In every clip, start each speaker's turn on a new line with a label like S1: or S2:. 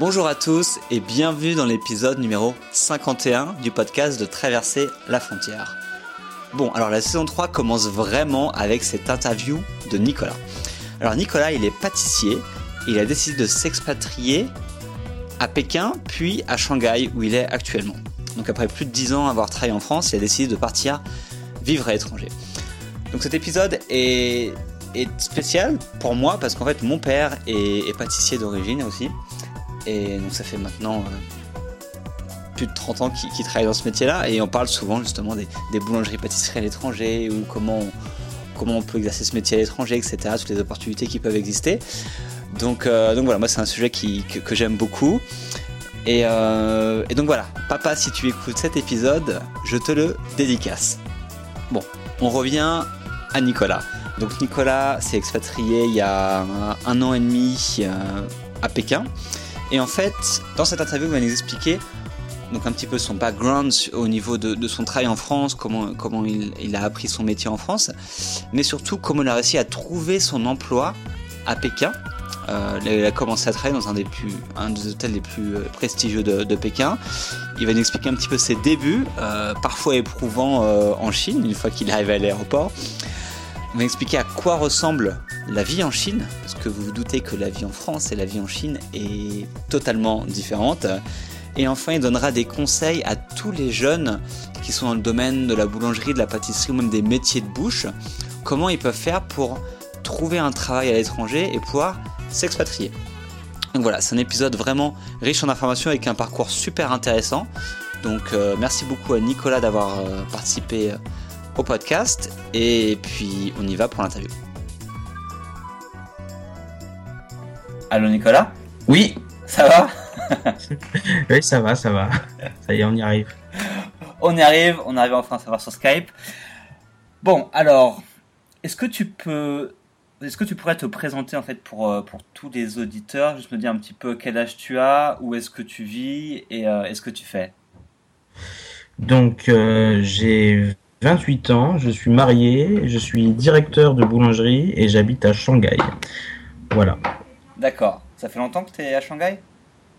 S1: Bonjour à tous et bienvenue dans l'épisode numéro 51 du podcast de Traverser la frontière. Bon, alors la saison 3 commence vraiment avec cette interview de Nicolas. Alors Nicolas, il est pâtissier, il a décidé de s'expatrier à Pékin puis à Shanghai où il est actuellement. Donc après plus de 10 ans à avoir travaillé en France, il a décidé de partir vivre à l'étranger. Donc cet épisode est, spécial pour moi parce qu'en fait mon père est pâtissier d'origine aussi. Et donc ça fait maintenant euh, plus de 30 ans qu'il travaille dans ce métier-là. Et on parle souvent justement des, boulangeries-pâtisseries à l'étranger ou comment on, comment on peut exercer ce métier à l'étranger, etc. Toutes les opportunités qui peuvent exister. Donc, euh, donc voilà, moi c'est un sujet que, j'aime beaucoup. Euh, et, donc voilà, papa, si tu écoutes cet épisode, je te le dédicace. Bon, on revient à Nicolas. Donc Nicolas s'est expatrié il y a un an et demi à Pékin. Et en fait, dans cette interview, il va nous expliquer donc un petit peu son background au niveau de, son travail en France, comment, comment il, a appris son métier en France, mais surtout comment il a réussi à trouver son emploi à Pékin. Euh, il a commencé à travailler dans un des, plus, un des hôtels les plus euh, prestigieux de, Pékin. Il va nous expliquer un petit peu ses débuts, euh, parfois éprouvants en Chine, une fois qu'il est arrivé à l'aéroport. Il va expliquer à quoi ressemble la vie en Chine, parce que vous vous doutez que la vie en France et la vie en Chine est totalement différente. Et enfin, il donnera des conseils à tous les jeunes qui sont dans le domaine de la boulangerie, de la pâtisserie ou même des métiers de bouche, comment ils peuvent faire pour trouver un travail à l'étranger et pouvoir s'expatrier. Donc voilà, c'est un épisode vraiment riche en informations avec un parcours super intéressant. Donc euh, merci beaucoup à Nicolas d'avoir euh, participé euh, au podcast et puis on y va pour l'interview. Allô Nicolas?
S2: Oui.
S1: Ça va?
S2: Oui, ça va, ça va. Ça y est, on y arrive.
S1: On y arrive, on arrive enfin à savoir sur Skype. Bon, alors, est-ce que tu peux est-ce que tu pourrais te présenter en fait pour, euh, pour tous les auditeurs, juste me dire un petit peu quel âge tu as, où est-ce que tu vis et euh, est-ce que tu fais?
S2: Donc euh, j'ai 28 ans, je suis marié, je suis directeur de boulangerie et j'habite à Shanghai. Voilà.
S1: D'accord. Ça fait longtemps que tu es à Shanghai?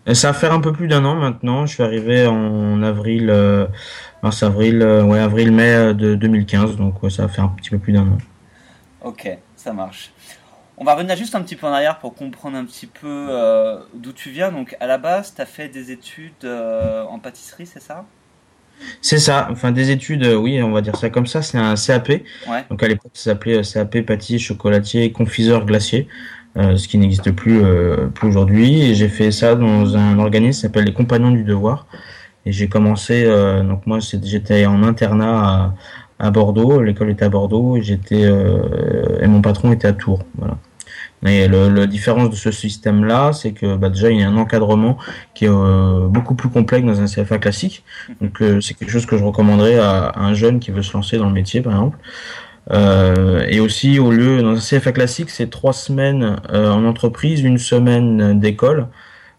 S2: Euh, ça va faire un peu plus d'un an maintenant. Je suis arrivé en avril, euh, mars avril, euh, ouais avril mai de 2015, donc ça va faire un petit peu plus d'un an.
S1: Ok, ça marche. On va revenir juste un petit peu en arrière pour comprendre un petit peu d'où tu viens. Donc à la base, tu as fait des études en pâtisserie, c'est ça?
S2: C'est ça, enfin des études, oui, on va dire ça comme ça, c'est un CAP. Ouais. Donc à l'époque, ça s'appelait CAP pâtissier, chocolatier, confiseur, glacier. Euh, ce qui n'existe plus, euh, plus aujourd'hui. Et j'ai fait ça dans un organisme qui s'appelle les Compagnons du Devoir. Et j'ai commencé, euh, donc moi j'étais en internat à, à Bordeaux, l'école était à Bordeaux, et j'étais et mon patron était à Tours. Voilà. Et le, la différence de ce système-là, c'est que bah, déjà il y a un encadrement qui est beaucoup plus complexe dans un CFA classique. Donc c'est quelque chose que je recommanderais à, à, un jeune qui veut se lancer dans le métier, par exemple. Euh, et aussi, au lieu, dans un CFA classique, c'est trois semaines euh, en entreprise, une semaine d'école.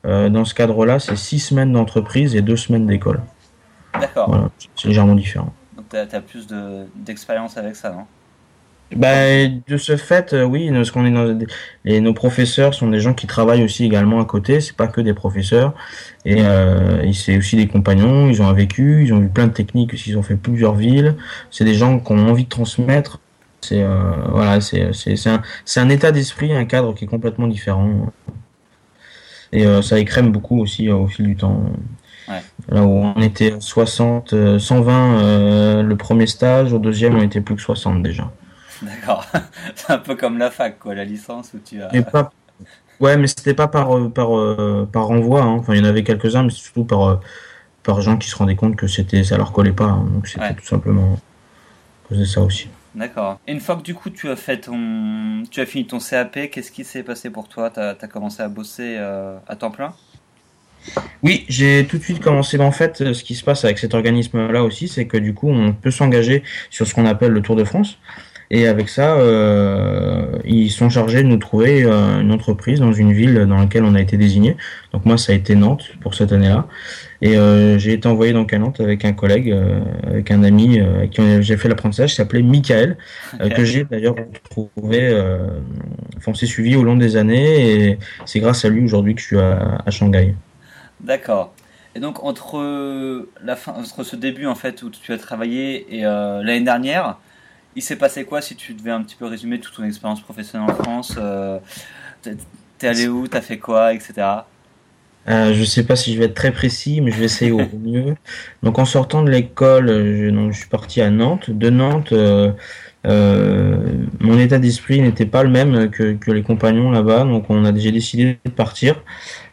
S2: Euh, dans ce cadre-là, c'est six semaines d'entreprise et deux semaines d'école.
S1: D'accord. Voilà,
S2: c'est légèrement différent.
S1: Donc, tu as, plus d'expérience avec ça, non?
S2: Bah, de ce fait, oui, parce qu'on est dans et nos professeurs sont des gens qui travaillent aussi également à côté. C'est pas que des professeurs, et, euh, c'est aussi des compagnons. Ils ont un vécu, ils ont vu plein de techniques, ils ont fait plusieurs villes. C'est des gens qui ont envie de transmettre. C'est euh, voilà, c'est c'est un c'est un état d'esprit, un cadre qui est complètement différent. Et euh, ça écrème beaucoup aussi au fil du temps. Ouais. Là où on était 60, 120 le premier stage, au deuxième on était plus que 60 déjà.
S1: D'accord. C'est un peu comme la fac, quoi, la licence où tu as.
S2: pas... Ouais, mais c'était pas par, euh, par, euh, par renvoi. Hein. Enfin, il y en avait quelques-uns, mais surtout par, euh, par gens qui se rendaient compte que c'était, ça leur collait pas. Hein. Donc c'était tout simplement à cause de ça aussi.
S1: D'accord. Une fois que du coup tu as fait ton, tu as fini ton CAP, qu'est-ce qui s'est passé pour toi? Tu as, commencé à bosser à temps plein?
S2: Oui, j'ai tout de suite commencé. En fait, ce qui se passe avec cet organisme-là aussi, c'est que du coup, on peut s'engager sur ce qu'on appelle le Tour de France. Et avec ça, euh, ils sont chargés de nous trouver euh, une entreprise dans une ville dans laquelle on a été désigné. Donc moi, ça a été Nantes pour cette année-là. Et euh, j'ai été envoyé donc à Nantes avec un collègue, avec un ami avec qui j'ai fait l'apprentissage, qui s'appelait Michael, que j'ai d'ailleurs retrouvé, enfin on s'est suivi au long des années, et c'est grâce à lui aujourd'hui que je suis à, à Shanghai.
S1: D'accord. Et donc entre la fin, entre ce début en fait où tu as travaillé et l'année dernière, il s'est passé quoi si tu devais un petit peu résumer toute ton expérience professionnelle en France T'es allé où T'as fait quoi Etc.
S2: Euh, je sais pas si je vais être très précis, mais je vais essayer au mieux. Donc en sortant de l'école, je, suis parti à Nantes. De Nantes, euh, euh, mon état d'esprit n'était pas le même que, que les compagnons là-bas, donc on a déjà décidé de partir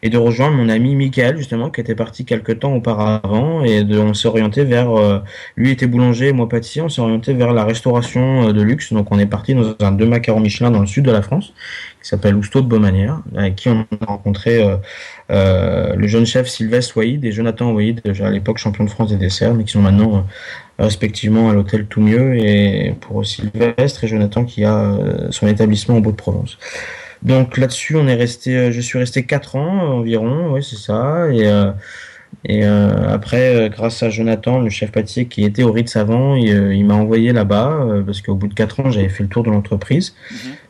S2: et de rejoindre mon ami Michael justement qui était parti quelques temps auparavant et de, on s'est orienté vers euh, lui était boulanger moi pâtissier on s'est orienté vers la restauration euh, de luxe. Donc on est parti dans un deux macarons Michelin dans le sud de la France qui s'appelle Ousteau de Beaumanière avec qui on a rencontré euh, le jeune chef Sylvestre Waïd et Jonathan Waïd à l'époque champion de France des desserts mais qui sont maintenant respectivement à l'hôtel Tout Mieux et pour Sylvestre et Jonathan qui a euh, son établissement au Beau de Provence. Donc là-dessus, on est resté, euh, je suis resté 4 ans environ, oui c'est ça. Et, euh, et après, grâce à Jonathan, le chef pâtissier qui était au Ritz avant, il, m'a envoyé là-bas parce qu'au bout de 4 ans, j'avais fait le tour de l'entreprise.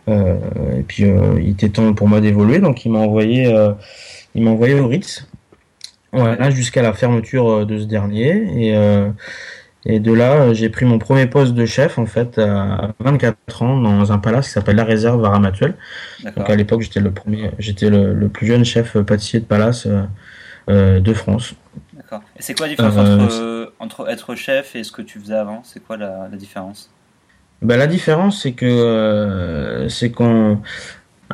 S2: Mhm. et puis il était temps pour moi d'évoluer, donc il m'a envoyé, il m'a envoyé au Ritz. Voilà, jusqu'à la fermeture de ce dernier. Et et de là, euh, j'ai pris mon premier poste de chef en fait à 24 ans dans un palace qui s'appelle la Réserve à Ramatuel. Donc à l'époque, j'étais le premier, j'étais le, plus jeune chef pâtissier de palace euh, euh, de France.
S1: D'accord. Et c'est quoi la différence entre, être chef et ce que tu faisais avant? C'est quoi la, différence?
S2: Ben, la différence, c'est que c'est qu'on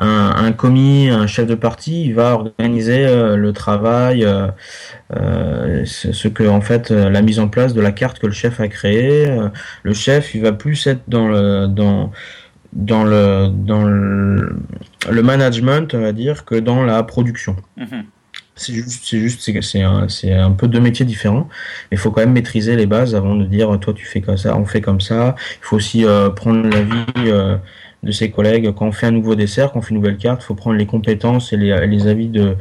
S2: un, commis, un chef de parti, il va organiser euh, le travail, euh, euh, ce que en fait la mise en place de la carte que le chef a créée. le chef, il va plus être dans le dans dans le dans le, management, on va dire, que dans la production. Mhm. C'est juste, c'est juste, c'est un, c'est un peu deux métiers différents. Il faut quand même maîtriser les bases avant de dire, toi tu fais comme ça, on fait comme ça. Il faut aussi prendre l'avis de ses collègues. Quand on fait un nouveau dessert, quand on fait une nouvelle carte, il faut prendre les compétences et les, les avis de,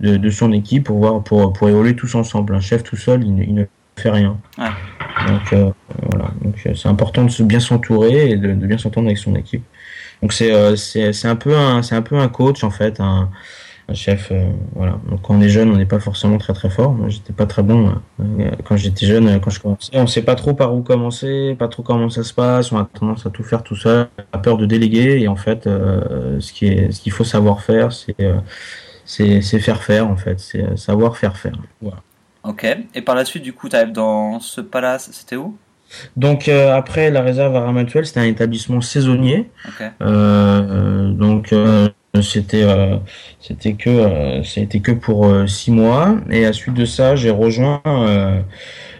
S2: de, de, son équipe pour voir pour, pour évoluer tous ensemble. Un chef tout seul, il, ne fait rien. Donc euh, voilà, euh, c'est important de bien s'entourer et de, de bien s'entendre avec son équipe. Donc c'est euh, un peu un c'est un peu un coach en fait, un, un chef. Euh, voilà. Donc quand on est jeune, on n'est pas forcément très très fort. Moi, j'étais pas très bon euh, quand j'étais jeune, euh, quand je commençais. On sait pas trop par où commencer, pas trop comment ça se passe. On a tendance à tout faire tout seul, a peur de déléguer. Et en fait, ce qui est, ce qu'il faut savoir faire, c'est c'est faire faire en fait, c'est savoir faire faire. Voilà.
S1: Ok. Et par la suite, du coup, tu arrives dans ce palace. C'était où?
S2: Donc après la réserve à Ramatuel, c'était un établissement saisonnier. Euh, donc c'était euh, c'était que euh, c'était que pour euh, six mois. Et à suite de ça j'ai rejoint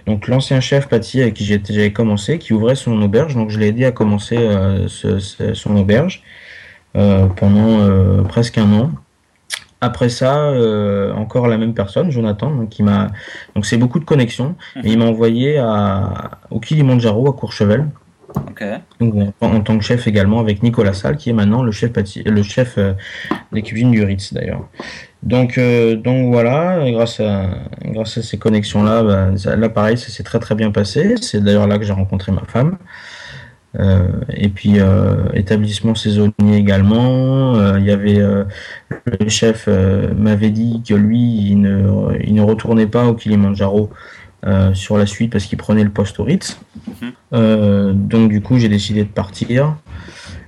S2: donc l'ancien chef pâtissier avec qui j'avais commencé qui ouvrait son auberge. Donc je l'ai aidé à commencer son auberge pendant presque un an. Après ça, encore la même personne, Jonathan, donc qui m'a, donc c'est beaucoup de connexions, et il m'a envoyé à, au Kilimanjaro à Courchevel, en, tant que chef également avec Nicolas Salle, qui est maintenant le chef, le chef euh, des cuisines du Ritz d'ailleurs. Donc, euh, donc voilà, grâce à, grâce à ces connexions-là, bah, là pareil, ça s'est très très bien passé. C'est d'ailleurs là que j'ai rencontré ma femme. Euh, et puis établissement saisonnier également. Il y avait le chef m'avait dit que lui, il ne, il ne retournait pas au Kilimanjaro euh, sur la suite parce qu'il prenait le poste au Ritz. Mhm. Euh, donc du coup j'ai décidé de partir.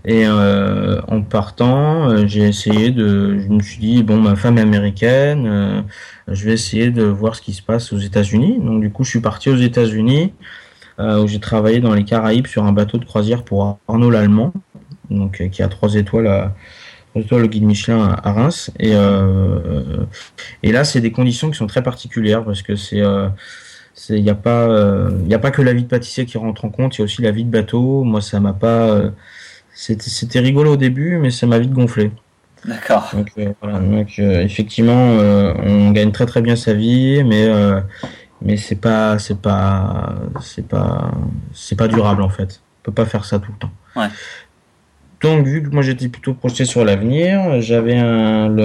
S2: Et euh, en partant, j'ai essayé de, je me suis dit bon ma femme est américaine, je vais essayer de voir ce qui se passe aux États-Unis. Donc du coup je suis parti aux États-Unis où j'ai travaillé dans les Caraïbes sur un bateau de croisière pour Arnaud l'Allemand, donc qui a trois étoiles à, le guide Michelin à Reims. Et, et là, c'est des conditions qui sont très particulières parce que c'est il n'y a pas il euh, a pas que la vie de pâtissier qui rentre en compte il y a aussi la vie de bateau. Moi ça m'a pas euh, c'était rigolo au début mais ça m'a vite gonflé.
S1: D'accord.
S2: Donc, euh, effectivement on gagne très très bien sa vie mais mais c'est pas c'est pas c'est pas c'est pas durable en fait. On peut pas faire ça tout le temps.
S1: Ouais.
S2: Donc, vu que moi j'étais plutôt projeté sur l'avenir, j'avais un,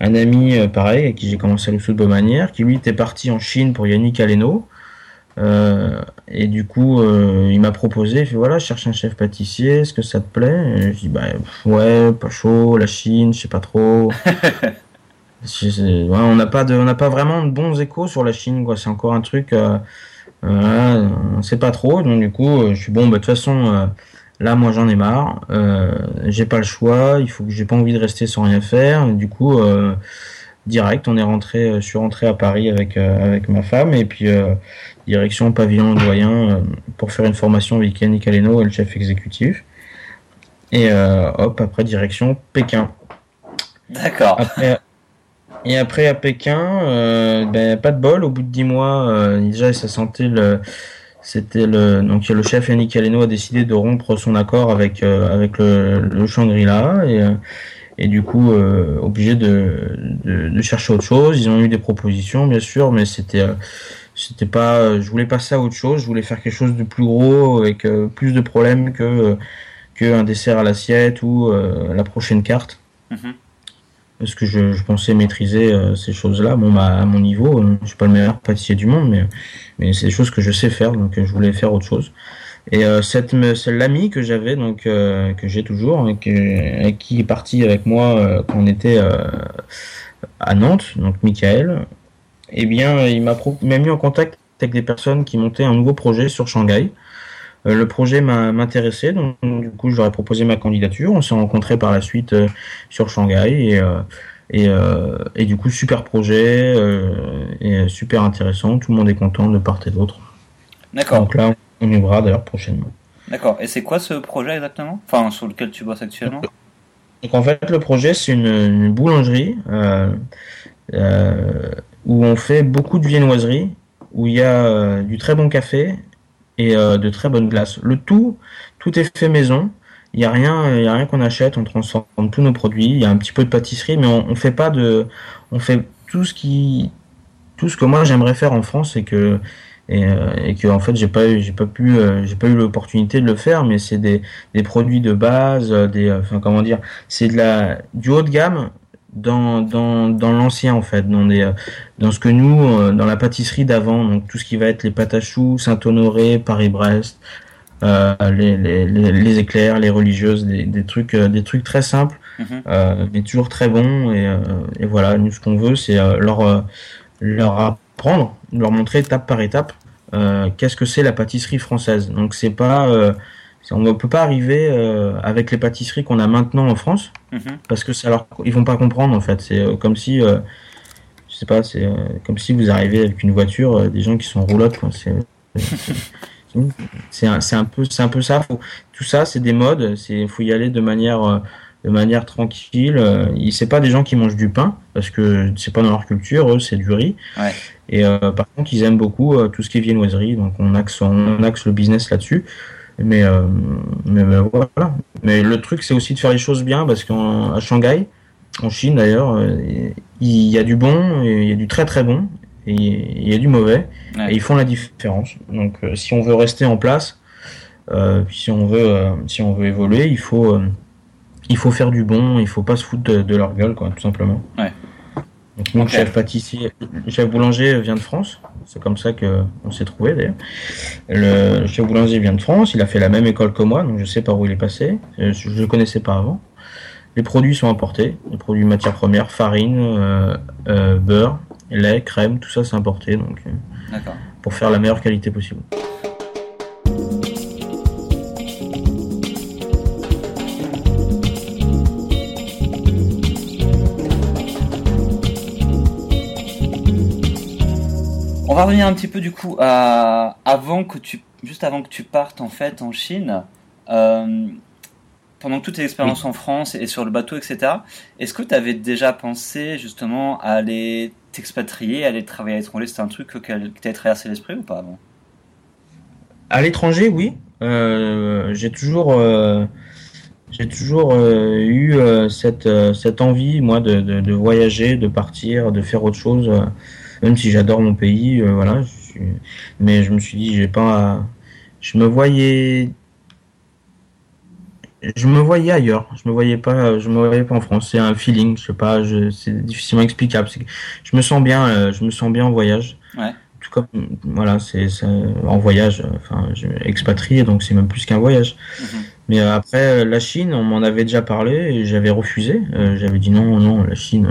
S2: un ami euh, pareil, avec qui j'ai commencé le sud de manière, qui lui était parti en Chine pour Yannick Aleno. Euh, et du coup, euh, il m'a proposé, il fait voilà, je cherche un chef pâtissier, est-ce que ça te plaît? Et Je dis bah ouais, pas chaud, la Chine, je sais pas trop. on n'a pas de, on n'a pas vraiment de bons échos sur la Chine, quoi. C'est encore un truc, euh, on sait pas trop. Donc du coup, je suis bon, bah, de toute façon, là, moi, j'en ai marre. j'ai pas le choix. Il faut que j'ai pas envie de rester sans rien faire. du coup, direct, on est rentré, je suis rentré à Paris avec avec ma femme et puis direction pavillon doyen pour faire une formation avec Yannick Aleno, le chef exécutif. Et hop, après direction Pékin.
S1: D'accord.
S2: Et après à Pékin, euh, ben, pas de bol. Au bout de dix mois, euh, déjà ça sentait le, c'était le donc le chef Yannick Aleno a décidé de rompre son accord avec euh, avec le, le Shangri-La et et du coup obligé de, de, de, chercher autre chose. Ils ont eu des propositions bien sûr, mais c'était c'était pas je voulais passer à autre chose. Je voulais faire quelque chose de plus gros avec plus de problèmes que que un dessert à l'assiette ou la prochaine carte. Mm-hmm parce que je, pensais maîtriser euh, ces choses-là. Bon, bah, à mon niveau, euh, je suis pas le meilleur pâtissier du monde, mais, c'est des choses que je sais faire, donc euh, je voulais faire autre chose. Et cette, l'ami que j'avais, donc que j'ai toujours, et qui est parti avec moi quand on était à Nantes, donc Michael, eh bien, il m'a mis en contact avec des personnes qui montaient un nouveau projet sur Shanghai. Euh, le projet m'intéressait, donc du coup, ai proposé ma candidature. On s'est rencontrés par la suite euh, sur Shanghai et, euh, et, et, du coup, super projet et super intéressant. Tout le monde est content de part et d'autre.
S1: D'accord.
S2: Donc là, on y verra d'ailleurs prochainement.
S1: D'accord. Et c'est quoi ce projet exactement? Enfin, sur lequel tu bosses actuellement?
S2: Donc en fait, le projet, c'est une, boulangerie où on fait beaucoup de viennoiserie, où il y a du très bon café et euh, de très bonnes glaces. Le tout, tout est fait maison. Il n'y a rien, il y a rien qu'on achète. On transforme tous nos produits. Il y a un petit peu de pâtisserie, mais on, on fait pas de, on fait tout ce qui, tout ce que moi j'aimerais faire en France et que et, euh, que en fait j'ai pas pu euh, j'ai pas eu l'opportunité de le faire mais c'est des, produits de base des comment dire c'est de la du haut de gamme dans, dans, dans l'ancien en fait, dans, des, dans ce que nous, euh, dans la pâtisserie d'avant, donc tout ce qui va être les pâtes à choux, Saint-Honoré, Paris-Brest, euh, les, les, les, éclairs, les religieuses, des, des trucs, euh, des trucs très simples, euh, mais toujours très bons. Et, et voilà, nous ce qu'on veut, c'est leur, leur apprendre, leur montrer étape par étape qu'est-ce que c'est la pâtisserie française. Donc c'est pas on ne peut pas arriver euh, avec les pâtisseries qu'on a maintenant en France, mhm. parce que leur, ils vont pas comprendre en fait. C'est euh, comme si, euh, je sais pas, c'est comme si vous arrivez avec une voiture, des gens qui sont roulottes. C'est un, un, peu, c'est un peu ça. tout ça, c'est des modes. C'est, faut y aller de manière, de manière tranquille. C'est pas des gens qui mangent du pain parce que c'est pas dans leur culture. Eux, c'est du riz. Et par contre, ils aiment beaucoup tout ce qui est viennoiserie. Donc on axe, on axe le business là-dessus. Mais, euh, mais, voilà. Mais le truc, c'est aussi de faire les choses bien parce qu'à Shanghai, en Chine d'ailleurs, euh, il y a du bon, il y a du très très bon, et il y a du mauvais, et ils font la différence. Donc, euh, si on veut rester en place, si on veut, si on veut évoluer, il faut, il faut faire du bon, il faut pas se foutre de, de leur gueule, quoi, tout simplement.
S1: Ouais.
S2: Donc mon chef pâtissier, chef boulanger vient de France. C'est comme ça que on s'est trouvé d'ailleurs. Le chef boulanger vient de France. Il a fait la même école que moi, donc je sais par où il est passé. Je ne le connaissais pas avant. Les produits sont importés. Les produits matières premières, farine, euh, euh, beurre, lait, crème, tout ça c'est importé. Donc euh, pour faire la meilleure qualité possible.
S1: Va revenir un petit peu du coup à avant que tu, juste avant que tu partes en fait en Chine. Euh, pendant toutes tes expériences en France et sur le bateau, etc., est-ce que tu avais déjà pensé justement à aller t'expatrier, aller travailler à l'étranger? C'était un truc que, qui t'a traversé l'esprit ou pas avant?
S2: À l'étranger, oui. Euh, j'ai toujours, euh, j'ai toujours eu cette, cette envie, moi, de, de, voyager, de partir, de faire autre chose même si j'adore mon pays, euh, voilà. Mais je me suis dit, j'ai pas, je me voyais, je me voyais ailleurs. Je me voyais pas, je me voyais pas en France. C'est un feeling, je sais pas, c'est difficilement explicable. Je me sens bien, euh, je me sens bien en voyage.
S1: Ouais.
S2: Tout comme, voilà, c'est en voyage. Enfin, je expatrié, donc c'est même plus qu'un voyage. Mhm. Mais euh, après, la Chine, on m'en avait déjà parlé et j'avais refusé. j'avais dit non, non, la Chine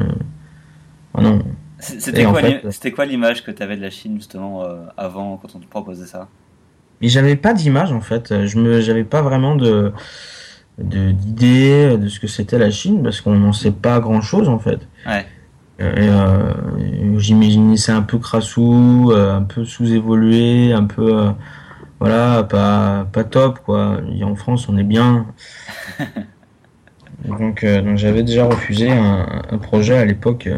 S2: Ah non.
S1: C'était quoi, l'image que tu avais de la Chine justement avant quand on te proposait ça?
S2: Mais j'avais pas d'image en fait. Je me, j'avais pas vraiment de d'idées de, ce que c'était la Chine parce qu'on n'en sait pas grand chose en fait. Ouais. Euh, J'imaginais c'est un peu crassou, euh, un peu sous-évolué, un peu euh, voilà, pas pas top quoi. Et en France, on est bien. donc, euh, donc j'avais déjà refusé un, un projet à l'époque,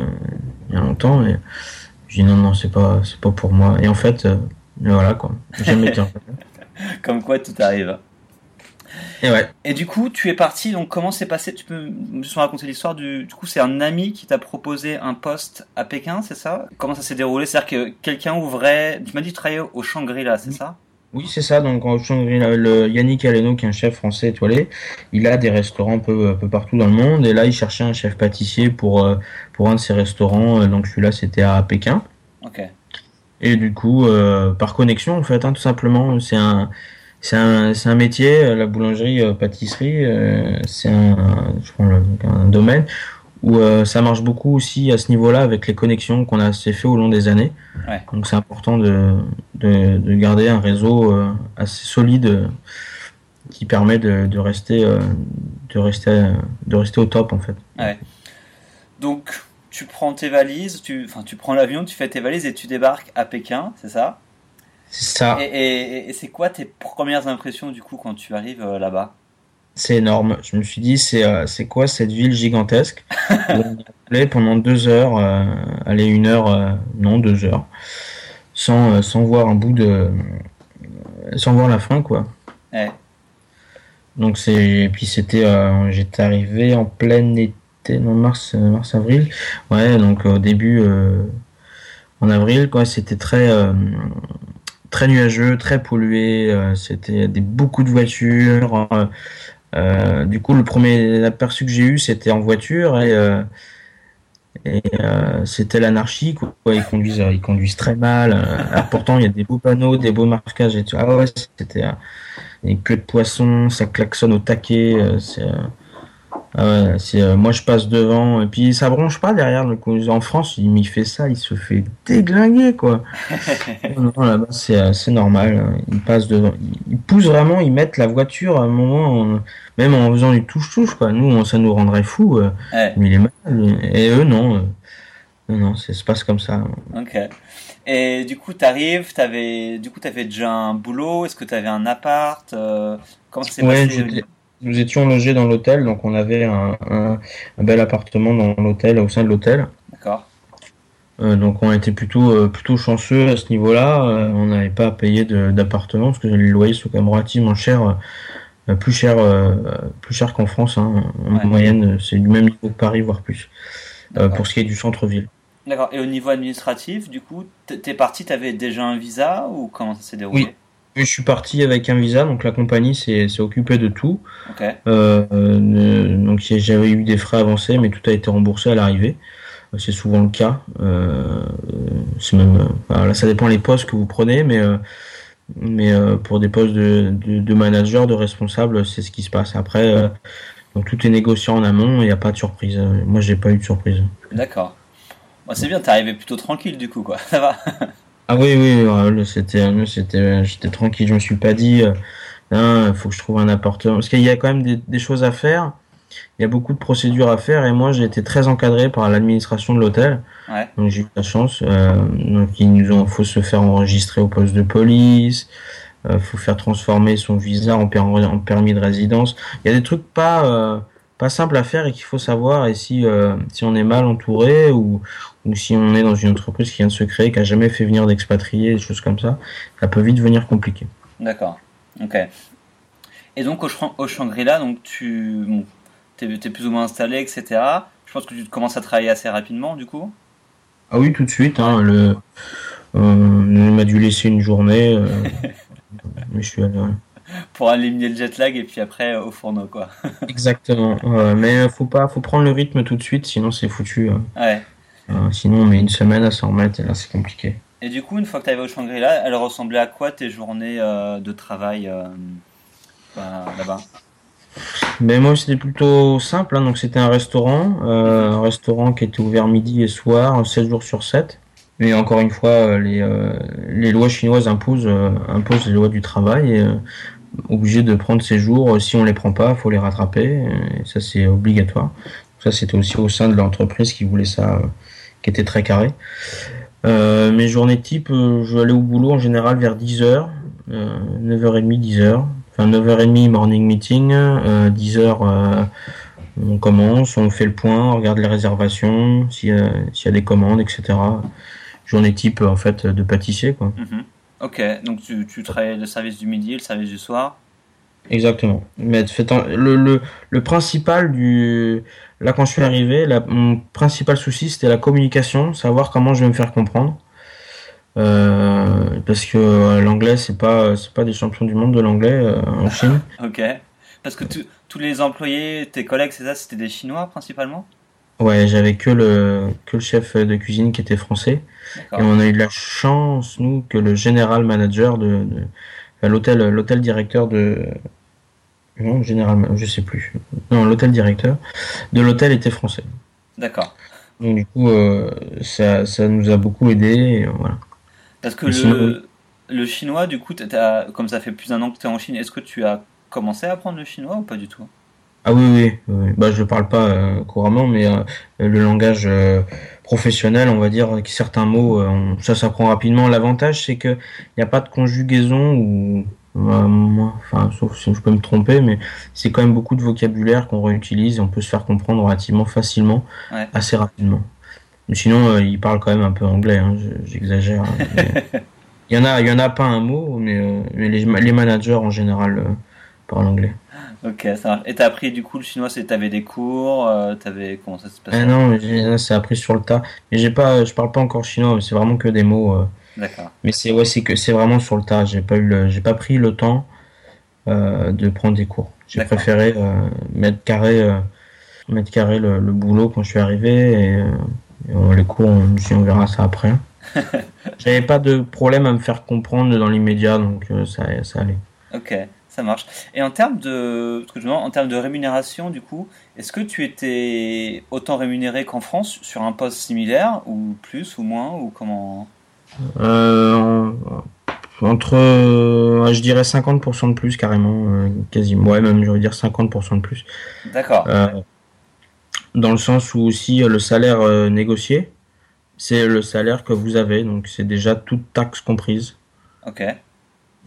S2: il y a longtemps, et j'ai dit non non c'est pas c'est pas pour moi. Et en fait, voilà quoi, jamais bien.
S1: Comme quoi tout arrive.
S2: Et, ouais.
S1: et du coup, tu es parti, donc comment s'est passé? Tu peux me raconter l'histoire du... du coup, c'est un ami qui t'a proposé un poste à Pékin, c'est ça? Comment ça s'est déroulé? C'est-à-dire que quelqu'un ouvrait. Tu m'as dit que tu travaillais au Shangri-La, c'est ça?
S2: Oui, c'est ça. Donc, le Yannick Aleno, qui est un chef français étoilé, il a des restaurants un peu, un peu partout dans le monde. Et là, il cherchait un chef pâtissier pour, euh, pour un de ses restaurants. Donc, celui-là, c'était à Pékin.
S1: Ok.
S2: Et du coup, euh, par connexion, en fait, hein, tout simplement, c'est un, c'est un, un, métier, la boulangerie, euh, pâtisserie, euh, c'est un, un domaine où ça marche beaucoup aussi à ce niveau-là avec les connexions qu'on a assez fait au long des années. Donc c'est important de, de, de, garder un réseau assez solide qui permet de, de, rester, de, rester, de rester au top en fait.
S1: Ouais. Donc tu prends tes valises, tu, enfin, tu prends l'avion, tu fais tes valises et tu débarques à Pékin, c'est ça?
S2: C'est ça.
S1: Et, c'est quoi tes premières impressions du coup quand tu arrives euh, là-bas?
S2: C'est énorme. Je me suis dit, c'est euh, c'est quoi cette ville gigantesque? On a pendant deux heures, euh, allez une heure, non deux heures, sans, sans voir un bout de, sans voir la fin quoi.
S1: Ouais.
S2: Donc c'est, puis c'était, j'étais arrivé en plein été, non mars, mars avril. Ouais, donc au début en avril quoi, c'était très très nuageux, très pollué. Euh, c'était des, beaucoup de voitures. Euh, euh, du coup, le premier aperçu que j'ai eu, c'était en voiture et, et c'était l'anarchie. Ils conduisent, ils conduisent très mal. pourtant, il y a des beaux panneaux, des beaux marquages et tout. Ah ouais, c'était une queue de poisson, ça klaxonne au taquet. c'est ah ouais, c'est euh, moi je passe devant et puis ça bronche pas derrière. le en France, il m'y fait ça, il se fait déglinguer quoi. non, là-bas c'est euh, c'est normal. Hein. Il passe devant, il pousse vraiment, ils mettent la voiture à un moment, même en faisant du touche-touche quoi. Nous, ça nous rendrait fou. Euh, mais il est mal. Et eux non, non non, ça se passe comme ça.
S1: Ok. Et du coup, t'arrives, t'avais, du coup, t'avais déjà un boulot. Est-ce que t'avais un appart Comment s'est passé
S2: nous étions logés dans l'hôtel, donc on avait un, un, bel appartement dans l'hôtel, au sein de l'hôtel.
S1: D'accord.
S2: Euh, donc on était plutôt euh, plutôt chanceux à ce niveau-là. Euh, on n'avait pas à payer d'appartement parce que les loyers sont quand même relativement chers, plus cher plus cher qu'en France. Hein. En moyenne, c'est du même niveau que Paris, voire plus. pour ce qui est du centre-ville.
S1: D'accord. Et au niveau administratif, du coup, t'es parti, t'avais déjà un visa ou comment ça s'est déroulé?
S2: Oui. Je suis parti avec un visa, donc la compagnie s'est occupée de tout.
S1: Euh,
S2: donc j'avais eu des frais avancés, mais tout a été remboursé à l'arrivée. C'est souvent le cas. Euh, même, là, ça dépend les postes que vous prenez, mais mais pour des postes de, de, manager, de responsable, c'est ce qui se passe. Après, donc tout est négocié en amont, il n'y a pas de surprise. Moi, j'ai pas eu de surprise.
S1: D'accord. c'est bien, t'es arrivé plutôt tranquille du coup, quoi. Ça va.
S2: Ah oui, oui, c'était, c'était, j'étais tranquille. Je me suis pas dit, il euh, faut que je trouve un appartement. Parce qu'il y a quand même des, choses à faire. Il y a beaucoup de procédures à faire et moi j'ai été très encadré par l'administration de l'hôtel. Donc j'ai eu la chance. Euh, donc ils nous ont, faut se faire enregistrer au poste de police. Euh, faut faire transformer son visa en, en, permis de résidence. Il y a des trucs pas euh, pas simples à faire et qu'il faut savoir. Et si si on est mal entouré ou ou si on est dans une entreprise qui vient de se créer, qui a jamais fait venir d'expatriés, des choses comme ça, ça peut vite devenir compliqué.
S1: D'accord. Ok. Et donc au, au Shangri-La, donc tu es, plus ou moins installé, etc. Je pense que tu commences à travailler assez rapidement, du coup.
S2: Ah oui, tout de suite. Hein, le, euh, m'a dû laisser une journée, euh, mais je suis allé.
S1: Pour éliminer le jet lag et puis après au fourneau, quoi.
S2: Exactement. mais faut pas, faut prendre le rythme tout de suite, sinon c'est foutu. Hein.
S1: Ouais.
S2: Euh, sinon, on met une semaine à s'en remettre et là, c'est compliqué.
S1: Et du coup, une fois que tu arrivé au Shangri-La, elle ressemblait à quoi tes journées euh, de travail euh, bah, là-bas?
S2: Ben moi c'était plutôt simple, hein. donc c'était un restaurant, euh, un restaurant qui était ouvert midi et soir, 7 jours sur 7. Mais encore une fois, les, euh, les lois chinoises imposent, imposent les lois du travail et obligé de prendre ces jours. Si on les prend pas, faut les rattraper. Et ça c'est obligatoire. Ça c'était aussi au sein de l'entreprise qui voulait ça, très carré. mes journées type, je vais aller au boulot en général vers 10h, 9h30, 10h. 9h30 morning meeting, 10h euh, euh, on commence, on fait le point, on regarde les réservations, s'il y, a des commandes, etc. Journée type en fait de pâtissier quoi.
S1: Mhm. Ok, donc tu, tu travailles le service du midi, le service du soir.
S2: Exactement. Mais le, le, le, principal du là quand je suis arrivé, mon principal souci c'était la communication, savoir comment je vais me faire comprendre. Euh, parce que euh, l'anglais c'est pas c'est pas des champions du monde de l'anglais euh, en Chine.
S1: ok. Parce que tous les employés, tes collègues, c'est ça, c'était des Chinois principalement?
S2: Ouais, j'avais que le que le chef de cuisine qui était français. Et on a eu de la chance nous que le général manager de, l'hôtel l'hôtel directeur de non général je sais plus non l'hôtel directeur de l'hôtel était français.
S1: D'accord.
S2: Donc du coup ça ça nous a beaucoup aidé et, voilà.
S1: Parce que le, le, chinois, du coup, comme ça fait plus d'un an que tu es en Chine, est-ce que tu as commencé à apprendre le chinois ou pas du tout?
S2: Ah oui, oui. oui. Bah, je ne parle pas euh, couramment, mais euh, le langage euh, professionnel, on va dire, que certains mots, ça s'apprend rapidement. L'avantage, c'est qu'il n'y a pas de conjugaison ou. enfin, sauf si je peux me tromper, mais c'est quand même beaucoup de vocabulaire qu'on réutilise et on peut se faire comprendre relativement facilement, assez rapidement sinon, euh, il parle quand même un peu anglais, hein, j'exagère. Hein, il y en a, il y en a pas un mot, mais, euh, les, managers en général euh, parlent anglais.
S1: Ok, ça Et t'as appris du coup le chinois, c'est t'avais des cours, t'avais comment ça se passe
S2: ah Non, c'est appris sur le tas. Mais j'ai pas, je parle pas encore chinois, c'est vraiment que des mots.
S1: D'accord.
S2: Mais c'est ouais, c'est que c'est vraiment sur le tas. J'ai pas eu, j'ai pas pris le temps de prendre des cours. J'ai préféré mettre carré, mettre carré le, le, boulot quand je suis arrivé et les cours, on, on verra ça après. J'avais pas de problème à me faire comprendre dans l'immédiat, donc euh, ça, ça allait.
S1: Ok, ça marche. Et en termes de, en termes de rémunération, du coup, est-ce que tu étais autant rémunéré qu'en France sur un poste similaire, ou plus, ou moins, ou comment?
S2: Euh, Entre, euh, je dirais 50% de plus carrément, quasiment. Ouais, même je veux dire 50% de plus.
S1: D'accord
S2: dans le sens où aussi euh, le salaire euh, négocié, c'est le salaire que vous avez, donc c'est déjà toute taxe comprise.
S1: Ok.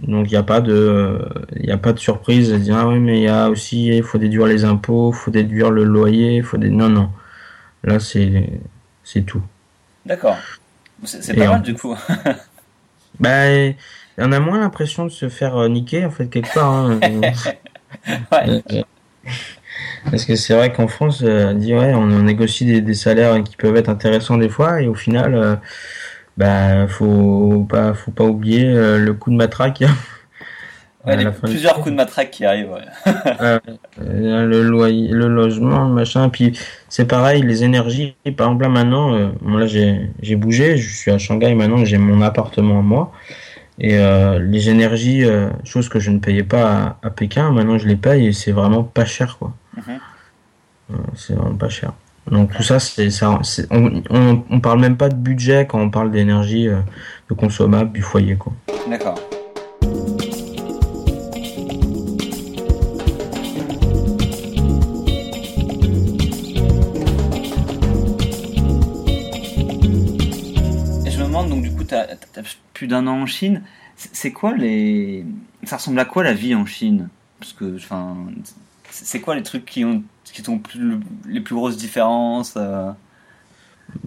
S2: Donc il n'y a pas de, il a pas de surprise à dire ah oui mais il y a aussi, il faut déduire les impôts, il faut déduire le loyer, il faut des, non non, là c'est, c'est tout.
S1: D'accord. C'est pas mal du coup.
S2: ben, on a moins l'impression de se faire euh, niquer en fait quelque part. Hein. ouais. Parce que c'est vrai qu'en France, euh, dit, ouais, on, négocie des, salaires qui peuvent être intéressants des fois, et au final, euh, bah, faut pas, faut pas oublier euh, le coup de matraque.
S1: Ouais, les, plusieurs coups de matraque qui arrivent. Ouais.
S2: le loyer, le logement, le machin. Puis c'est pareil, les énergies. Par exemple, là maintenant, là j'ai bougé, je suis à Shanghai maintenant, j'ai mon appartement à moi. Et les énergies, chose que je ne payais pas à, à, Pékin, maintenant je les paye et c'est vraiment pas cher quoi. Mhm. Euh, c'est vraiment pas cher. Donc tout ça, c'est ça. On, on, parle même pas de budget quand on parle d'énergie euh, de consommable du foyer, quoi.
S1: D'accord. Je me demande du coup, tu as, plus d'un an en Chine. C'est quoi les, ça ressemble à quoi la vie en Chine? Parce que, enfin, c'est quoi les trucs qui ont qui sont les plus grosses différences euh?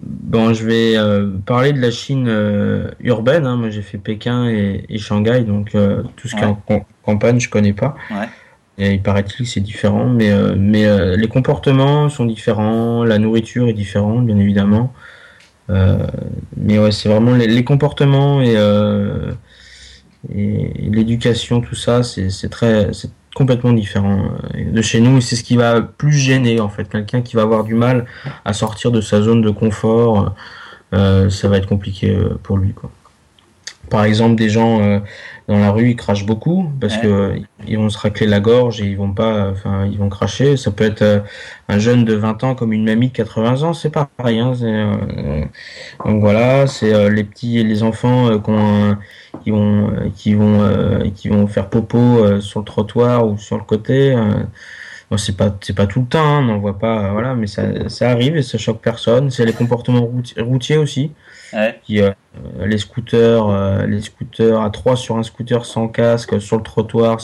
S2: Bon, je vais euh, parler de la Chine euh, urbaine. Hein. Moi, j'ai fait Pékin et, Shanghai, donc tout ce qui est en campagne, je connais pas. Et il paraît-il que c'est différent, mais mais les comportements sont différents, la nourriture est différente, bien évidemment. mais ouais, c'est vraiment les, comportements et, et l'éducation, tout ça, c'est très complètement différent euh, de chez nous. C'est ce qui va plus gêner en fait. Quelqu'un qui va avoir du mal à sortir de sa zone de confort, euh, ça va être compliqué euh, pour lui. Quoi. Par exemple, des gens euh, dans la rue, ils crachent beaucoup parce que euh, ils vont se racler la gorge et ils vont pas, enfin, ils vont cracher. Ça peut être euh, un jeune de 20 ans comme une mamie de 80 ans, c'est pas pareil. Hein, donc voilà, c'est les petits, les enfants qui vont, qui vont, qui vont faire popo sur le trottoir ou sur le côté. Bon, c'est pas c'est pas tout le temps, hein, on voit pas, voilà, mais ça, ça arrive et ça choque personne. C'est les comportements routiers aussi. Ouais. Qui, euh, les scooters, euh, les scooters à trois sur un scooter sans casque sur le trottoir,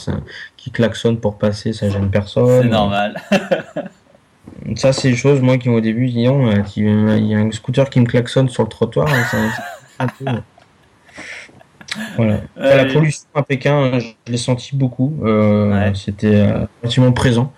S2: qui klaxonne pour passer, ça gêne personne.
S1: C'est normal.
S2: ça, c'est des choses, moi, qui au début, disons, euh, il y a un scooter qui me klaxonne sur le trottoir. Hein, voilà. la pollution à Pékin, je l'ai senti beaucoup. C'était relativement présent.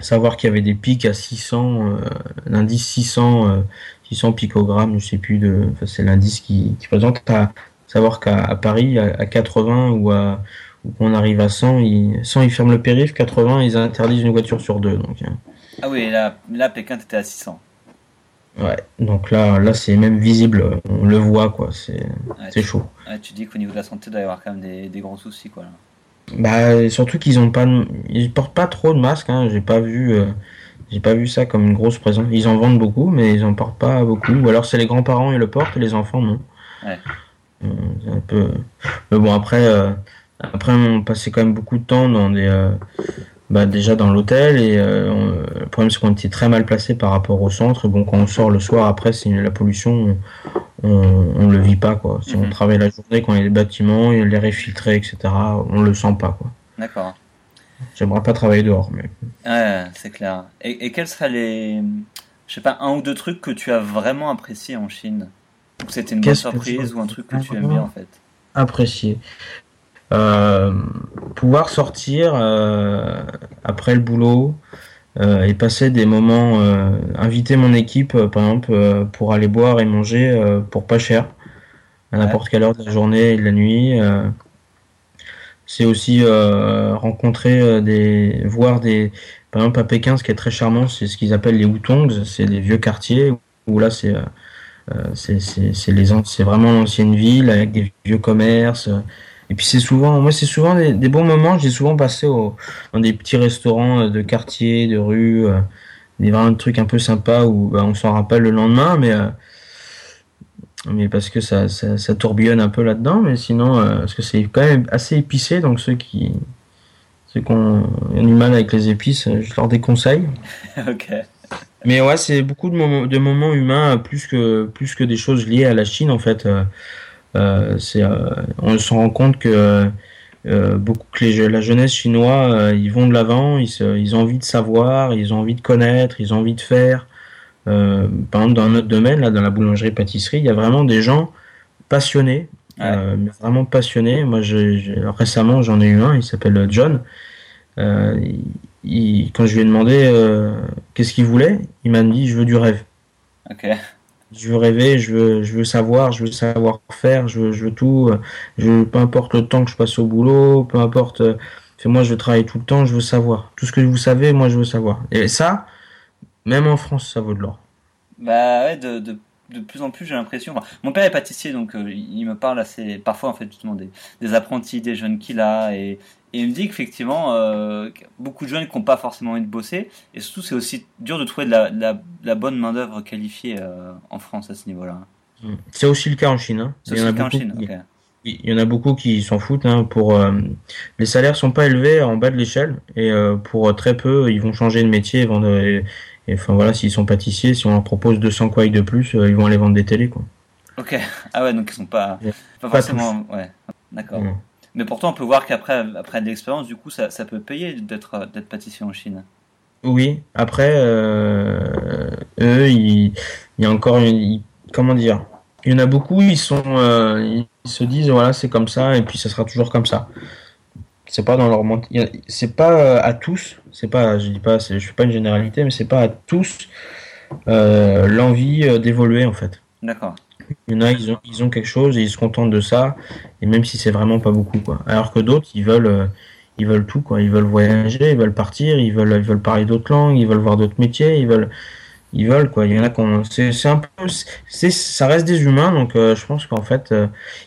S2: Savoir qu'il y avait des pics à 600, l'indice 600 600 picogrammes, je sais plus de, c'est l'indice qui, qui, présente à savoir qu'à Paris, à, 80 ou à, ou qu'on arrive à 100, ils, 100 ils ferment le périph', 80 ils interdisent une voiture sur deux. Donc, hein.
S1: ah oui, là, là Pékin était à 600.
S2: Ouais, donc là, là c'est même visible, on le voit quoi, c'est c'est chaud.
S1: tu dis qu'au niveau de la santé, il doit y avoir quand même des, des gros soucis quoi.
S2: Bah, surtout qu'ils ont pas, ils portent pas trop de masques, hein, j'ai pas vu. Euh, j'ai pas vu ça comme une grosse présence. Ils en vendent beaucoup, mais ils en portent pas beaucoup. Ou alors c'est les grands-parents qui le portent et les enfants non. Ouais. Euh, un peu. Mais bon après, euh, après on passait quand même beaucoup de temps dans des, euh, bah, déjà dans l'hôtel et le problème c'est qu'on était très mal placé par rapport au centre. bon quand on sort le soir après c'est la pollution, on, on, le vit pas quoi. Si on mhm. travaille la journée quand il y a des bâtiments, il y a les filtrés etc. On le sent pas quoi.
S1: D'accord.
S2: J'aimerais pas travailler dehors, mais.
S1: Ouais, c'est clair. Et, quels seraient les, je sais pas, un ou deux trucs que tu as vraiment apprécié en Chine? Ou c'était une bonne surprise ou un truc que tu aimes bien en fait?
S2: Apprécié. Euh, pouvoir sortir euh, après le boulot euh, et passer des moments, inviter mon équipe par exemple pour aller boire et manger pour pas cher à n'importe quelle heure de la journée et de la nuit c'est aussi euh, rencontrer euh, des, voir des, par exemple à Pékin, ce qui est très charmant, c'est ce qu'ils appellent les Hutongs, c'est des vieux quartiers où là c'est euh, c'est les vraiment l'ancienne ville avec des vieux commerces. Et puis c'est souvent, moi c'est souvent des, bons moments. J'ai souvent passé au, dans des petits restaurants de quartier, de rue, des vraiment trucs un peu sympas où bah, on s'en rappelle le lendemain, mais mais parce que ça, ça, tourbillonne un peu là-dedans, mais sinon, euh, parce que c'est quand même assez épicé, donc ceux qui, ceux qui ont, du mal avec les épices, euh, je leur déconseille. ok. Mais ouais, c'est beaucoup de moments, de moments humains plus que, plus que des choses liées à la Chine en fait. Euh, c'est, on se rend compte que beaucoup que les, la jeunesse chinoise, ils vont de l'avant, ils, ils ont envie de savoir, ils ont envie de connaître, ils ont envie de faire. Euh, par exemple, dans notre domaine, là, dans la boulangerie-pâtisserie, il y a vraiment des gens passionnés, euh, vraiment passionnés. Moi, récemment, j'en ai eu un, il s'appelle John. Euh, quand je lui ai demandé qu'est-ce qu'il voulait, il m'a dit je veux du rêve. Je veux rêver, je veux, je veux savoir, je veux savoir faire, je veux, je veux tout. Je, peu importe le temps que je passe au boulot, peu importe. moi, je veux travailler tout le temps, je veux savoir. Tout ce que vous savez, moi, je veux savoir. Et ça, même en France, ça vaut de l'or.
S1: Bah ouais, de, de, de plus en plus, j'ai l'impression. mon père est pâtissier, donc euh, il me parle assez, parfois en fait justement des, des apprentis, des jeunes qu'il a, et, et il me dit qu'effectivement, euh, beaucoup de jeunes qui n'ont pas forcément envie de bosser, et surtout c'est aussi dur de trouver de la, la, la bonne main d'œuvre qualifiée euh, en France à ce niveau-là.
S2: C'est aussi le cas en Chine. Hein. C'est aussi le cas en Chine. Il y en a beaucoup qui s'en foutent. Hein, pour les salaires sont pas élevés en bas de l'échelle et pour très peu, ils vont changer de métier, vendre, et, et enfin voilà, s'ils sont pâtissiers, si on leur propose 200 quoi de plus, euh, ils vont aller vendre des télés quoi.
S1: Ok. Ah ouais, donc ils sont pas, pas, forcément. Ouais. D'accord. Mais pourtant, on peut voir qu'après, après de l'expérience, du coup, ça, ça peut payer d'être d'être pâtissier en Chine.
S2: Oui. Après, euh, eux, il, y a encore, une, comment dire, il y en a beaucoup, ils sont, euh, ils se disent voilà, c'est comme ça, et puis ça sera toujours comme ça c'est pas dans leur c'est pas euh, à tous c'est pas je dis pas je fais pas une généralité mais c'est pas à tous euh, l'envie euh, d'évoluer en fait.
S1: D'accord.
S2: Il y en a ils ont ils ont quelque chose et ils se contentent de ça et même si c'est vraiment pas beaucoup quoi. Alors que d'autres ils veulent ils veulent tout quoi. Ils veulent voyager ils veulent partir ils veulent ils veulent parler d'autres langues ils veulent voir d'autres métiers ils veulent ils veulent quoi. Il y en a qu'on c'est un peu c'est ça reste des humains donc je pense qu'en fait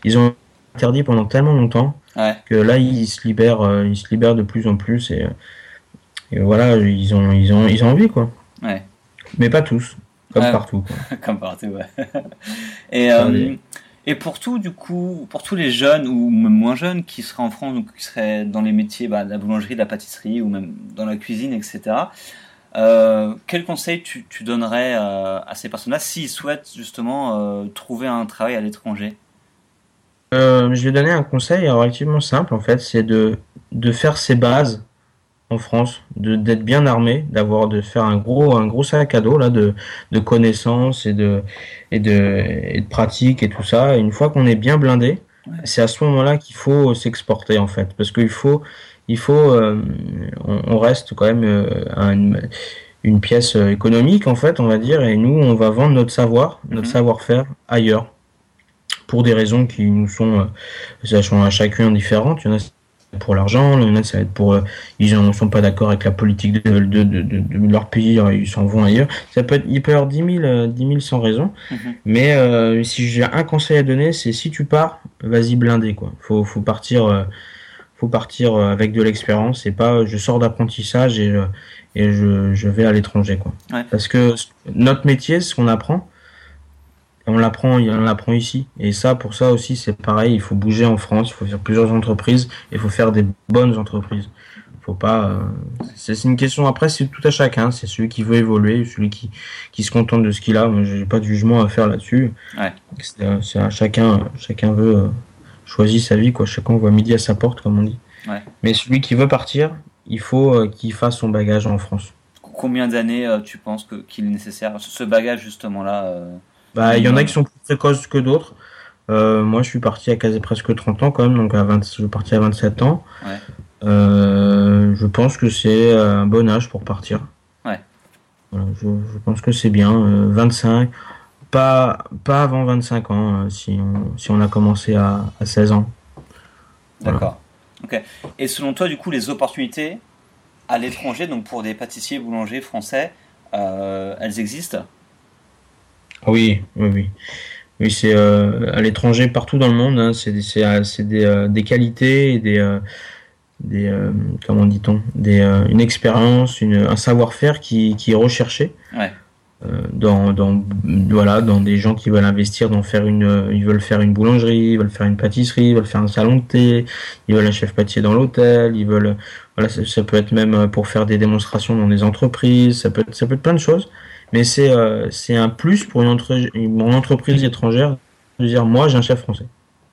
S2: ils ont interdit pendant tellement longtemps que là, ils se libèrent, ils se libèrent de plus en plus et, et, voilà, ils ont, ils ont, ils ont envie quoi.
S1: Ouais.
S2: Mais pas tous, comme partout.
S1: comme partout, ouais. et, euh, et pour tout, du coup, pour tous les jeunes ou même moins jeunes qui seraient en France, ou qui seraient dans les métiers bah, de la boulangerie, de la pâtisserie ou même dans la cuisine, etc., euh, quel conseil tu, tu donnerais euh, à ces personnes-là s'ils souhaitent justement euh, trouver un travail à l'étranger?
S2: Je vais donner un conseil relativement simple en fait, c'est de, de faire ses bases en France, d'être bien armé, d'avoir de faire un gros un gros sac à dos là de, de connaissances et de et de et de pratiques et tout ça. Et une fois qu'on est bien blindé, c'est à ce moment-là qu'il faut s'exporter en fait, parce qu'il faut il faut euh, on, reste quand même euh, une, une, pièce économique en fait, on va dire, et nous on va vendre notre savoir, notre mhm. savoir-faire ailleurs pour des raisons qui nous sont, euh, à chacun différentes. Il y en a pour l'argent, il y en a ça va être pour euh, ils ne sont pas d'accord avec la politique de, de, de, de, leur pays, ils s'en vont ailleurs. Ça peut être, il peut y avoir 10 000, 10 000 sans raison, mhm. mais euh, si j'ai un conseil à donner, c'est si tu pars, vas-y blindé quoi. Faut faut partir, euh, faut partir avec de l'expérience et pas je sors d'apprentissage et et je, je vais à l'étranger quoi. Parce que notre métier, ce qu'on apprend, on l'apprend, on l'apprend ici. Et ça, pour ça aussi, c'est pareil. Il faut bouger en France, il faut faire plusieurs entreprises, il faut faire des bonnes entreprises. Faut pas. Euh, c'est une question. Après, c'est tout à chacun. C'est celui qui veut évoluer, celui qui qui se contente de ce qu'il a. Moi, j'ai pas de jugement à faire là-dessus.
S1: Ouais.
S2: C'est à chacun. Chacun veut euh, choisir sa vie, quoi. Chacun voit midi à sa porte, comme on dit.
S1: Ouais.
S2: Mais celui qui veut partir, il faut euh, qu'il fasse son bagage en France.
S1: Combien d'années tu penses qu'il est nécessaire ce bagage justement là
S2: bah, il y en a qui sont plus précoces que d'autres. Euh, moi, je suis parti à quasi presque 30 ans quand même, donc à 20, je suis parti à 27 ans.
S1: Ouais.
S2: Euh, je pense que c'est un bon âge pour partir.
S1: Ouais.
S2: Voilà, je, je, pense que c'est bien. Euh, 25, pas, pas avant 25 ans, euh, si, on, si on a commencé à, à 16 ans.
S1: D'accord. Ok. Et selon toi, du coup, les opportunités à l'étranger, donc pour des pâtissiers, boulangers français, euh, elles existent?
S2: Oui, oui, oui. Oui, c'est euh, à l'étranger, partout dans le monde, hein, c'est des, euh, des, euh, des, qualités et des, euh, des comment dit-on, des, une expérience, une, un savoir-faire qui, qui est recherché.
S1: Ouais.
S2: Dans, dans, voilà, dans des gens qui veulent investir, dans faire une, ils veulent faire une boulangerie, ils veulent faire une pâtisserie, ils veulent faire un salon de thé, ils veulent un chef pâtissier dans l'hôtel, ils veulent, voilà, ça, ça, peut être même pour faire des démonstrations dans des entreprises, ça peut être, ça peut être plein de choses mais c'est euh, c'est un plus pour une, entre, une, entreprise étrangère de dire moi j'ai un chef français.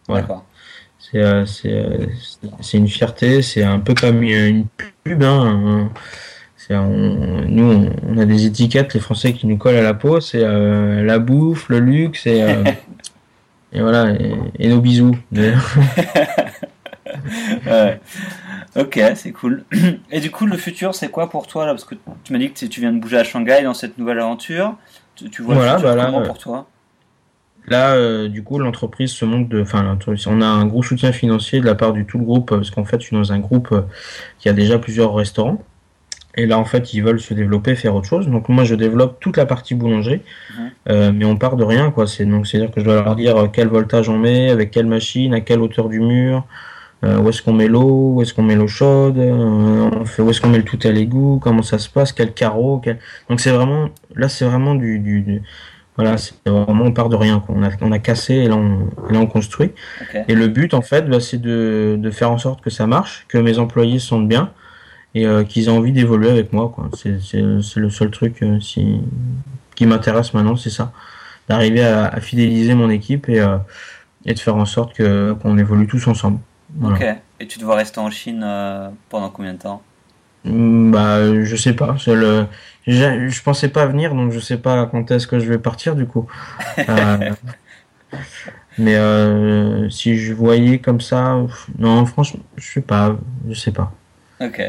S2: Voilà. C'est euh, euh, c'est une fierté, c'est un peu comme une pub. Hein, on, nous, on a des étiquettes, les Français qui nous collent à la peau, c'est euh, la bouffe, le luxe et, euh, et voilà, et, et, nos bisous.
S1: ouais. Ok, c'est cool. Et du coup, le futur, c'est quoi pour toi là? Parce que tu m'as dit que tu viens de bouger à Shanghai dans cette nouvelle aventure. Tu, vois
S2: voilà, le futur bah
S1: comment pour toi?
S2: Là, euh, du coup, l'entreprise se monte de. Enfin, on a un gros soutien financier de la part du tout le groupe, parce qu'en fait, je suis dans un groupe euh, qui a déjà plusieurs restaurants. Et là, en fait, ils veulent se développer, faire autre chose. Donc, moi, je développe toute la partie boulangerie, mmh. euh, mais on part de rien, quoi. C'est donc, c'est-à-dire que je dois leur dire quel voltage on met, avec quelle machine, à quelle hauteur du mur, euh, où est-ce qu'on met l'eau, où est-ce qu'on met l'eau chaude, euh, on fait, où est-ce qu'on met le tout à l'égout, comment ça se passe, quel carreau, quel... donc c'est vraiment, là c'est vraiment du, du, du voilà, c'est vraiment on part de rien, quoi. On a, on a cassé et là on, là on construit.
S1: Okay.
S2: Et le but en fait, bah, c'est de, de faire en sorte que ça marche, que mes employés se sentent bien et euh, qu'ils aient envie d'évoluer avec moi, quoi. C'est, c'est, c'est le seul truc euh, si, qui m'intéresse maintenant, c'est ça, d'arriver à, à, fidéliser mon équipe et, euh, et de faire en sorte que qu'on évolue tous ensemble.
S1: Voilà. Ok. Et tu dois rester en Chine euh, pendant combien de temps?
S2: Mm, Bah, je sais pas. Le... Je, pensais pas venir, donc je sais pas quand est-ce que je vais partir du coup. euh... Mais euh, si je voyais comme ça, non, franchement, je sais pas, je sais pas.
S1: Ok.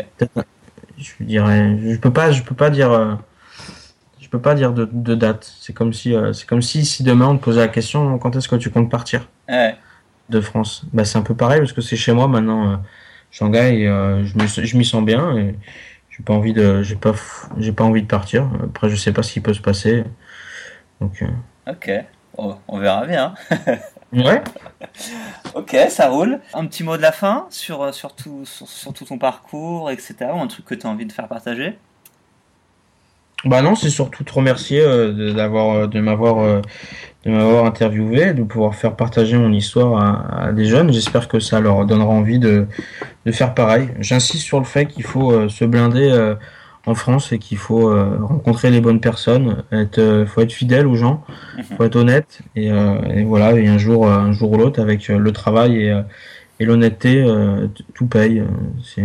S2: Je dirais, je peux pas, je peux pas dire, je peux pas dire de, de date. C'est comme si, c'est comme si si demain on te posait la question, quand est-ce que tu comptes partir?
S1: Ouais
S2: de France. Bah, c'est un peu pareil parce que c'est chez moi maintenant, euh, Shanghai, et, euh, je, m'y sens bien et j'ai pas envie de, j'ai pas, j'ai pas envie de partir. Après, je sais pas ce qui peut se passer. Donc, euh...
S1: Ok, oh, on verra bien.
S2: ouais.
S1: ok, ça roule. Un petit mot de la fin sur, sur, tout, sur, tout ton parcours, etc. Ou un truc que tu as envie de faire partager?
S2: Bah non, c'est surtout te remercier euh, d'avoir euh, de m'avoir euh, de m'avoir interviewé, de pouvoir faire partager mon histoire à, des jeunes. J'espère que ça leur donnera envie de, de faire pareil. J'insiste sur le fait qu'il faut se blinder en France et qu'il faut euh, rencontrer les bonnes personnes, être, euh, faut être fidèle aux gens, mhm. faut être honnête et, euh, et voilà et un jour un jour ou l'autre avec le travail et, et l'honnêteté tout paye. C'est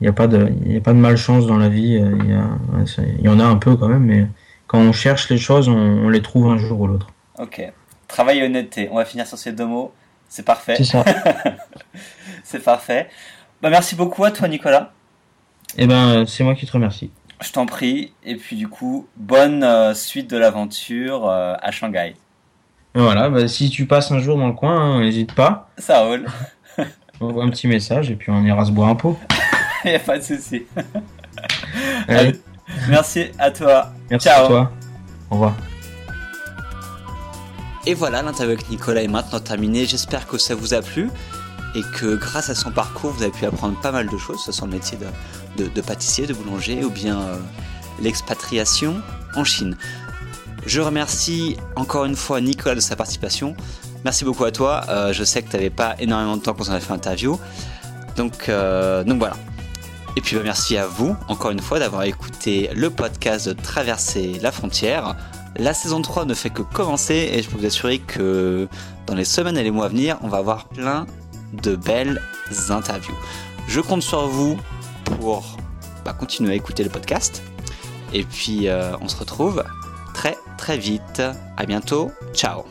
S2: il n'y a pas de a pas de malchance dans la vie. Il y, y, en a un peu quand même, mais quand on cherche les choses, on, on les trouve un jour ou l'autre.
S1: Ok. Travail et honnêteté. On va finir sur ces deux mots. C'est parfait.
S2: C'est ça.
S1: C'est parfait. Bah, merci beaucoup à toi, Nicolas.
S2: Eh ben, c'est moi qui te remercie.
S1: Je t'en prie. Et puis du coup, bonne euh, suite de l'aventure euh, à Shanghai.
S2: Voilà, bah, si tu passes un jour dans le coin, n'hésite pas.
S1: Ça roule.
S2: on voit un petit message et puis on ira se boire un pot.
S1: Il n'y a pas de souci. merci à toi.
S2: Merci à toi. Au revoir.
S1: Et voilà, l'interview avec Nicolas est maintenant terminée. J'espère que ça vous a plu et que grâce à son parcours, vous avez pu apprendre pas mal de choses, ce soit le métier de, de, pâtissier, de boulanger ou bien euh, l'expatriation en Chine. Je remercie encore une fois Nicole de sa participation. Merci beaucoup à toi. Euh, je sais que tu n'avais pas énormément de temps quand on a fait l'interview. Donc, euh, donc voilà. Et puis bah, merci à vous, encore une fois, d'avoir écouté le podcast de Traverser la frontière. La saison 3 ne fait que commencer et je peux vous assurer que dans les semaines et les mois à venir, on va avoir plein de belles interviews. Je compte sur vous pour bah, continuer à écouter le podcast. Et puis euh, on se retrouve très très vite. À bientôt. Ciao.